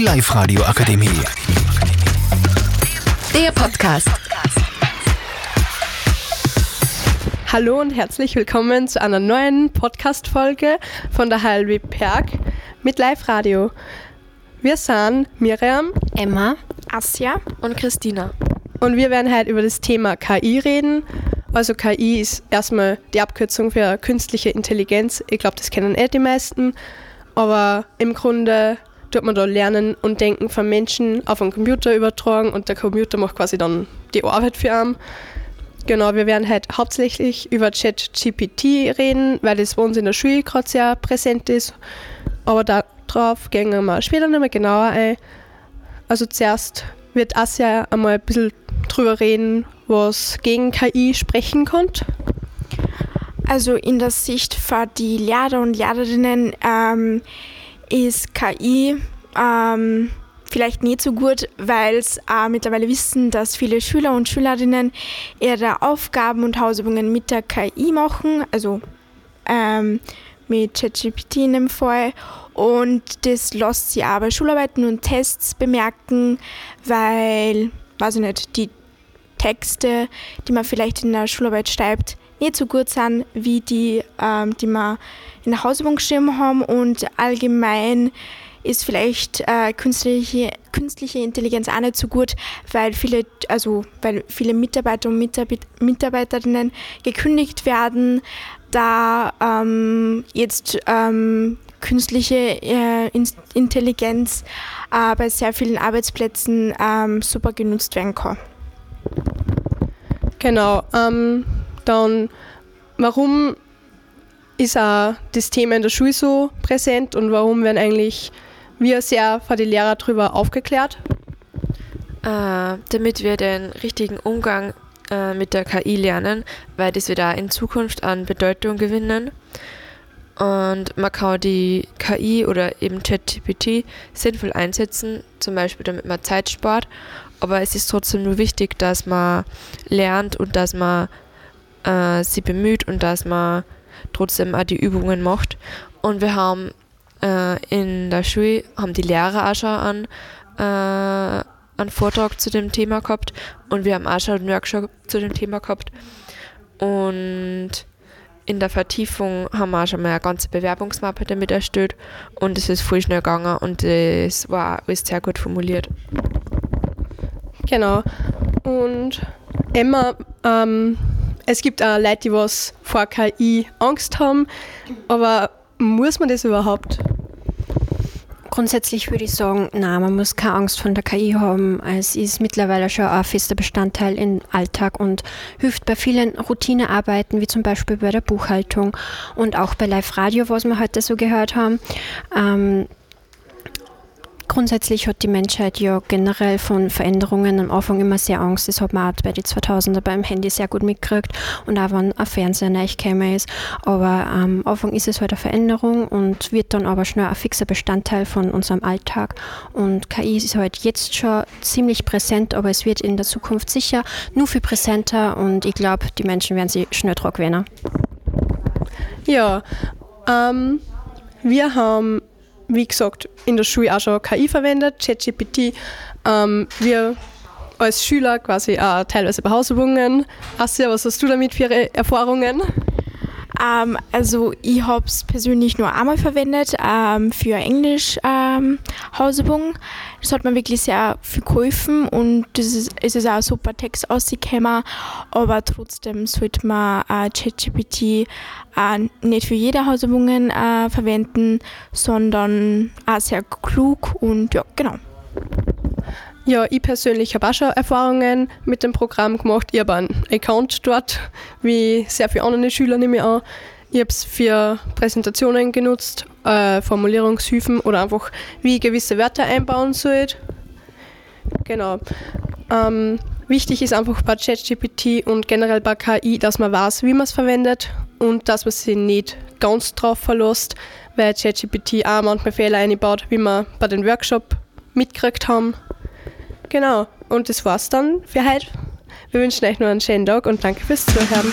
Die Live-Radio Akademie. Der Podcast. Hallo und herzlich willkommen zu einer neuen Podcast-Folge von der HLW Perg mit Live-Radio. Wir sind Miriam, Emma, Asja und Christina. Und wir werden heute über das Thema KI reden. Also KI ist erstmal die Abkürzung für künstliche Intelligenz. Ich glaube, das kennen eh die meisten. Aber im Grunde tut man da Lernen und Denken von Menschen auf einen Computer übertragen und der Computer macht quasi dann die Arbeit für einen. Genau, wir werden heute hauptsächlich über ChatGPT reden, weil das bei uns in der Schule gerade sehr präsent ist. Aber darauf gehen wir später nochmal genauer ein. Also zuerst wird Asja einmal ein bisschen drüber reden, was gegen KI sprechen konnte. Also in der Sicht für die Lehrer und Lehrerinnen ähm, ist KI ähm, vielleicht nicht so gut, weil sie äh, mittlerweile wissen, dass viele Schüler und Schülerinnen ihre Aufgaben und Hausübungen mit der KI machen, also ähm, mit ChatGPT in dem Fall. Und das lässt sie aber Schularbeiten und Tests bemerken, weil, weiß ich nicht, die Texte, die man vielleicht in der Schularbeit schreibt, nicht so gut sind wie die, ähm, die man in der Hausübung geschrieben haben und allgemein ist vielleicht äh, künstliche, künstliche Intelligenz auch nicht so gut, weil viele, also weil viele Mitarbeiter und Mitarbeit Mitarbeiterinnen gekündigt werden, da ähm, jetzt ähm, künstliche äh, Intelligenz äh, bei sehr vielen Arbeitsplätzen ähm, super genutzt werden kann. Genau. Ähm, dann, warum ist auch das Thema in der Schule so präsent und warum werden eigentlich wir sehr von den Lehrer darüber aufgeklärt? Äh, damit wir den richtigen Umgang äh, mit der KI lernen, weil das wird auch in Zukunft an Bedeutung gewinnen. Und man kann die KI oder eben ChatGPT sinnvoll einsetzen, zum Beispiel damit man Zeit spart. Aber es ist trotzdem nur wichtig, dass man lernt und dass man äh, sie bemüht und dass man trotzdem auch die Übungen macht. Und wir haben äh, in der Schule, haben die Lehrer auch schon an äh, einen Vortrag zu dem Thema gehabt und wir haben auch schon einen Workshop zu dem Thema gehabt. Und in der Vertiefung haben wir auch schon mal eine ganze Bewerbungsmappe damit erstellt und es ist voll schnell gegangen und es war alles sehr gut formuliert. Genau. Und Emma, ähm, es gibt auch Leute, die was vor KI Angst haben, aber muss man das überhaupt? Grundsätzlich würde ich sagen, nein, man muss keine Angst von der KI haben. Es ist mittlerweile schon ein fester Bestandteil im Alltag und hilft bei vielen Routinearbeiten, wie zum Beispiel bei der Buchhaltung und auch bei Live-Radio, was wir heute so gehört haben. Ähm, Grundsätzlich hat die Menschheit ja generell von Veränderungen am Anfang immer sehr Angst. Das hat man auch bei den 2000er beim Handy sehr gut mitgekriegt und auch wenn ein Fernseher neu gekommen ist. Aber am Anfang ist es halt eine Veränderung und wird dann aber schnell ein fixer Bestandteil von unserem Alltag. Und KI ist halt jetzt schon ziemlich präsent, aber es wird in der Zukunft sicher nur viel präsenter und ich glaube, die Menschen werden sich schnell dran gewöhnen. Ja, ähm, wir haben wie gesagt, in der Schule auch schon KI verwendet, ChatGPT. Ähm, wir als Schüler quasi auch teilweise bei Hausübungen. Asja, was hast du damit für Erfahrungen? Ähm, also ich habe es persönlich nur einmal verwendet ähm, für Englisch ähm, Hausübungen. Das hat mir wirklich sehr viel geholfen und das ist, es ist auch ein super Text ausgekommen, aber trotzdem sollte man äh, ChatGPT äh, nicht für jede Hausübungen äh, verwenden, sondern auch sehr klug und ja, genau. Ja, ich persönlich habe auch schon Erfahrungen mit dem Programm gemacht. Ich habe einen Account dort, wie sehr viele andere Schüler nehme ich an. Ich habe es für Präsentationen genutzt, äh, Formulierungshilfen oder einfach, wie ich gewisse Wörter einbauen soll. Genau. Ähm, wichtig ist einfach bei ChatGPT und generell bei KI, dass man weiß, wie man es verwendet und dass man sich nicht ganz drauf verlässt, weil ChatGPT auch manchmal Fehler einbaut, wie wir bei den Workshop mitgekriegt haben. Genau, und das war's dann für heute. Wir wünschen euch noch einen schönen Tag und danke fürs Zuhören.